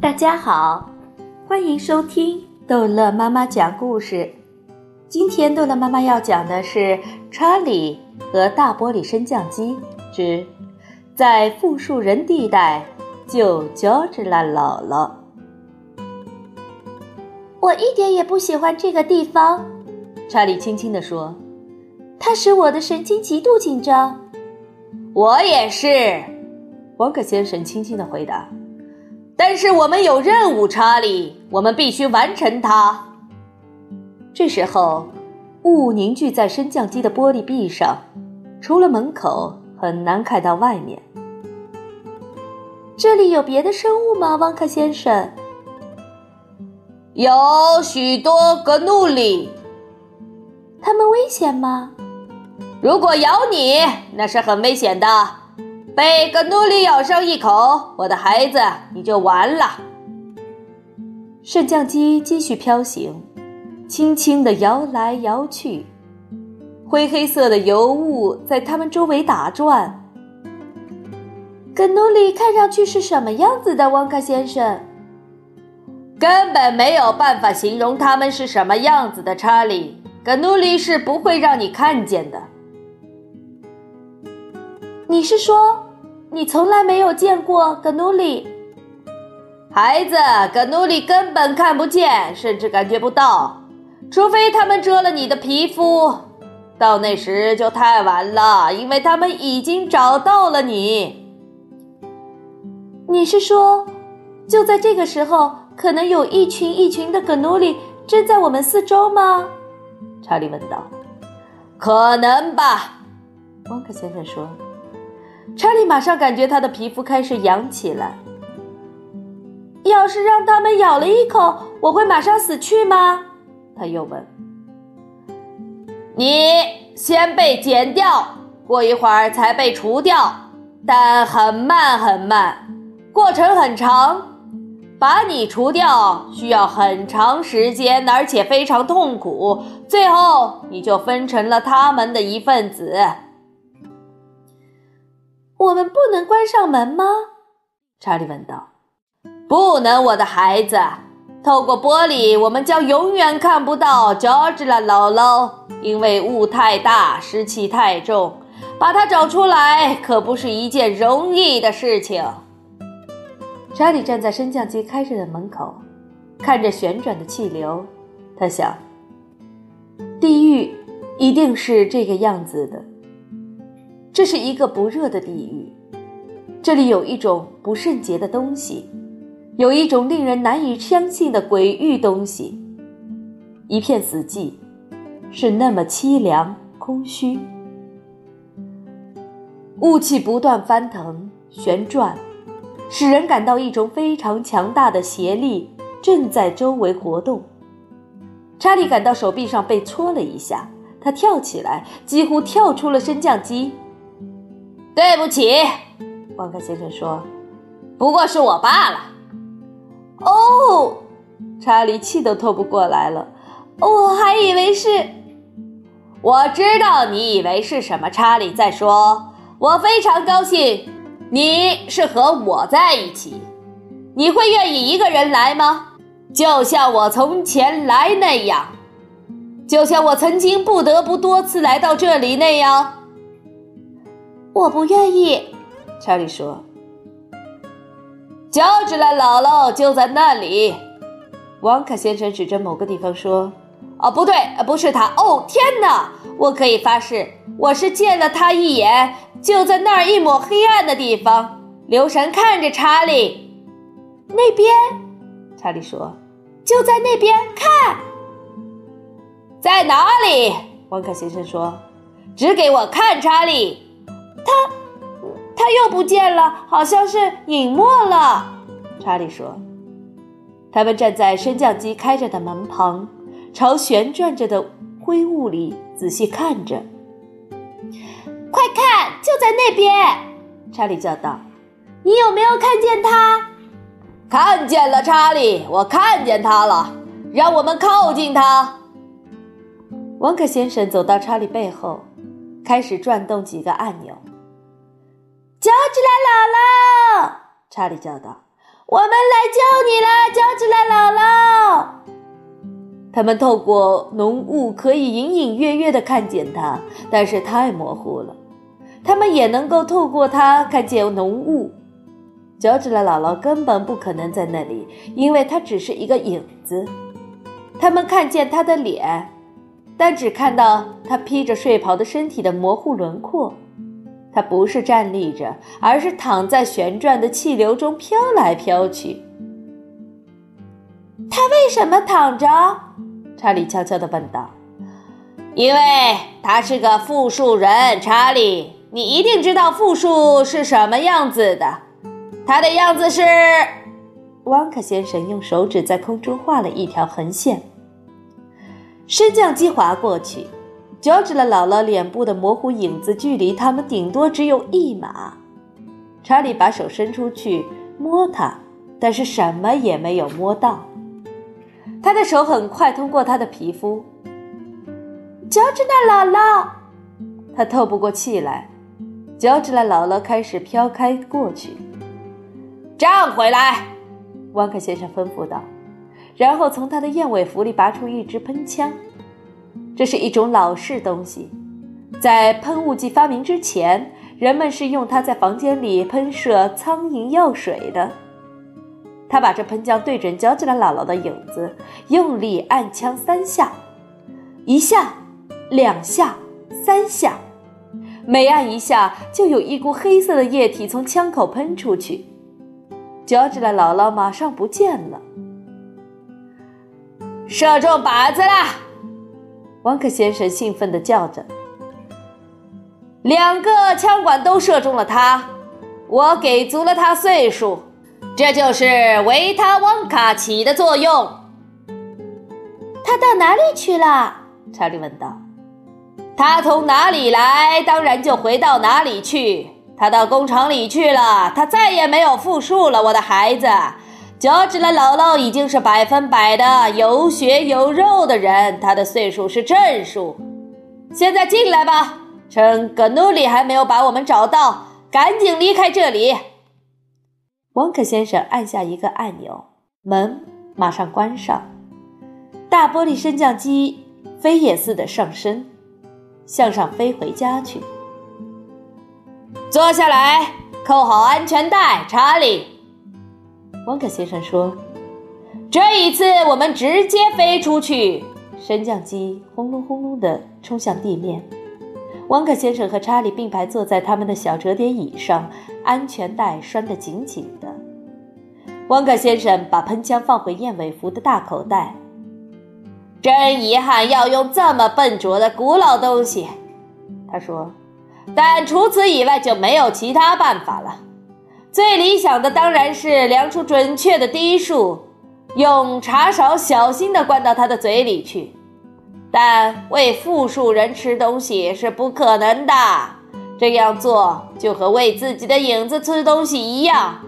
大家好，欢迎收听逗乐妈妈讲故事。今天逗乐妈妈要讲的是《查理和大玻璃升降机之在富庶人地带救乔治拉姥姥》。我一点也不喜欢这个地方，查理轻轻地说：“它使我的神经极度紧张。”我也是，王可先生轻轻的回答。但是我们有任务，查理，我们必须完成它。这时候，雾凝聚在升降机的玻璃壁上，除了门口，很难看到外面。这里有别的生物吗，汪克先生？有许多格努里。它们危险吗？如果咬你，那是很危险的。被格努里咬上一口，我的孩子，你就完了。升降机继续飘行，轻轻地摇来摇去，灰黑色的油雾在它们周围打转。格努里看上去是什么样子的，汪克先生？根本没有办法形容它们是什么样子的，查理。格努里是不会让你看见的。你是说，你从来没有见过格努里？孩子，格努里根本看不见，甚至感觉不到，除非他们遮了你的皮肤。到那时就太晚了，因为他们已经找到了你。你是说，就在这个时候，可能有一群一群的格努里正在我们四周吗？查理问道。可能吧，汪克先生说。查理马上感觉他的皮肤开始痒起来。要是让他们咬了一口，我会马上死去吗？他又问。你先被剪掉，过一会儿才被除掉，但很慢很慢，过程很长。把你除掉需要很长时间，而且非常痛苦。最后，你就分成了他们的一份子。我们不能关上门吗？查理问道。不能，我的孩子。透过玻璃，我们将永远看不到乔治拉姥姥，因为雾太大，湿气太重。把它找出来可不是一件容易的事情。查理站在升降机开着的门口，看着旋转的气流。他想，地狱一定是这个样子的。这是一个不热的地狱，这里有一种不圣洁的东西，有一种令人难以相信的鬼域东西。一片死寂，是那么凄凉空虚。雾气不断翻腾旋转，使人感到一种非常强大的邪力正在周围活动。查理感到手臂上被戳了一下，他跳起来，几乎跳出了升降机。对不起，旺克先生说：“不过是我罢了。”哦，查理气都透不过来了。我还以为是……我知道你以为是什么。查理在说：“我非常高兴，你是和我在一起。你会愿意一个人来吗？就像我从前来那样，就像我曾经不得不多次来到这里那样。”我不愿意，查理说。乔治拉姥姥就在那里，王卡先生指着某个地方说：“哦，不对，不是他。哦，天哪！我可以发誓，我是见了他一眼，就在那儿一抹黑暗的地方。留神看着查理，那边。”查理说：“就在那边，看，在哪里？”王卡先生说：“指给我看，查理。”他，又不见了，好像是隐没了。查理说：“他们站在升降机开着的门旁，朝旋转着的灰雾里仔细看着。快看，就在那边！”查理叫道：“你有没有看见他？”“看见了，查理，我看见他了。让我们靠近他。”王可先生走到查理背后。开始转动几个按钮。乔治拉姥姥，查理叫道：“我们来救你了，乔治拉姥姥！他们透过浓雾可以隐隐约约的看见他，但是太模糊了。他们也能够透过它看见浓雾。乔治拉姥姥根本不可能在那里，因为她只是一个影子。他们看见他的脸，但只看到他披着睡袍的身体的模糊轮廓。他不是站立着，而是躺在旋转的气流中飘来飘去。他为什么躺着？查理悄悄地问道。“因为他是个复数人，查理，你一定知道复数是什么样子的。”它的样子是，汪克先生用手指在空中画了一条横线。升降机滑过去，乔治的姥姥脸部的模糊影子距离他们顶多只有一码。查理把手伸出去摸它，但是什么也没有摸到。他的手很快通过他的皮肤。乔治的姥姥，他透不过气来。乔治的姥姥开始飘开过去。站回来，汪克先生吩咐道，然后从他的燕尾服里拔出一支喷枪。这是一种老式东西，在喷雾剂发明之前，人们是用它在房间里喷射苍蝇药水的。他把这喷枪对准乔治拉姥姥的影子，用力按枪三下，一下，两下，三下，每按一下，就有一股黑色的液体从枪口喷出去。乔治的姥姥马上不见了。射中靶子啦！王克先生兴奋地叫着。两个枪管都射中了他，我给足了他岁数，这就是维他旺卡起的作用。他到哪里去了？查理问道。他从哪里来，当然就回到哪里去。他到工厂里去了，他再也没有复数了。我的孩子，脚趾的姥姥已经是百分百的有血有肉的人，他的岁数是正数。现在进来吧，趁格努里还没有把我们找到，赶紧离开这里。王克先生按下一个按钮，门马上关上，大玻璃升降机飞也似的上升，向上飞回家去。坐下来，扣好安全带，查理。汪克先生说：“这一次我们直接飞出去。”升降机轰隆轰隆地冲向地面。汪克先生和查理并排坐在他们的小折叠椅上，安全带拴得紧紧的。汪克先生把喷枪放回燕尾服的大口袋。真遗憾要用这么笨拙的古老东西，他说。但除此以外就没有其他办法了。最理想的当然是量出准确的滴数，用茶勺小心地灌到他的嘴里去。但喂复数人吃东西是不可能的，这样做就和喂自己的影子吃东西一样。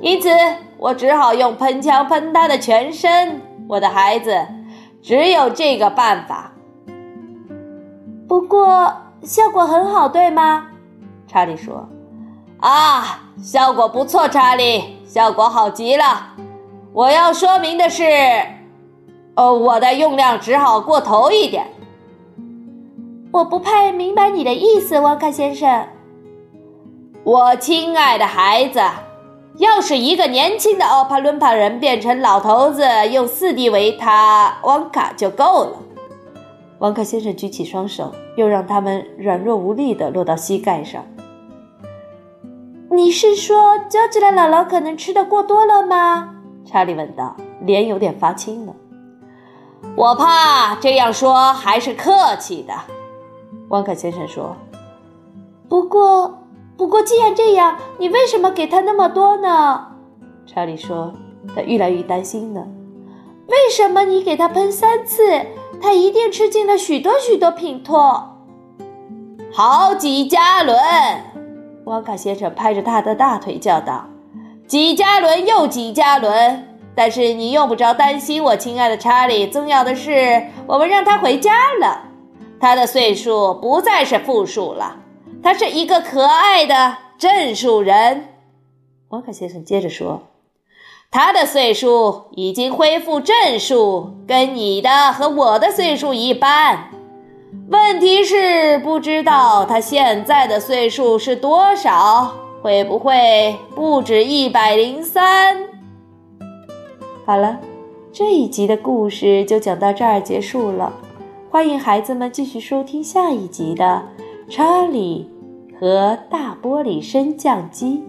因此，我只好用喷枪喷他的全身。我的孩子，只有这个办法。不过。效果很好，对吗？查理说：“啊，效果不错，查理，效果好极了。我要说明的是，哦，我的用量只好过头一点。我不太明白你的意思，沃克先生。我亲爱的孩子，要是一个年轻的奥帕伦帕人变成老头子，用四滴维他旺卡就够了。”旺卡先生举起双手，又让他们软弱无力地落到膝盖上。你是说，乔治的姥姥可能吃的过多了吗？查理问道，脸有点发青了。我怕这样说还是客气的，汪克先生说。不过，不过，既然这样，你为什么给他那么多呢？查理说，他越来越担心了。为什么你给他喷三次？他一定吃进了许多许多品托，好几加仑。旺卡先生拍着他的大腿叫道：“几加仑又几加仑！但是你用不着担心，我亲爱的查理。重要的是，我们让他回家了。他的岁数不再是负数了，他是一个可爱的正数人。”旺卡先生接着说：“他的岁数已经恢复正数，跟你的和我的岁数一般。问题是，不知道他现在的岁数是多少？会不会不止一百零三？好了，这一集的故事就讲到这儿结束了。欢迎孩子们继续收听下一集的《查理和大玻璃升降机》。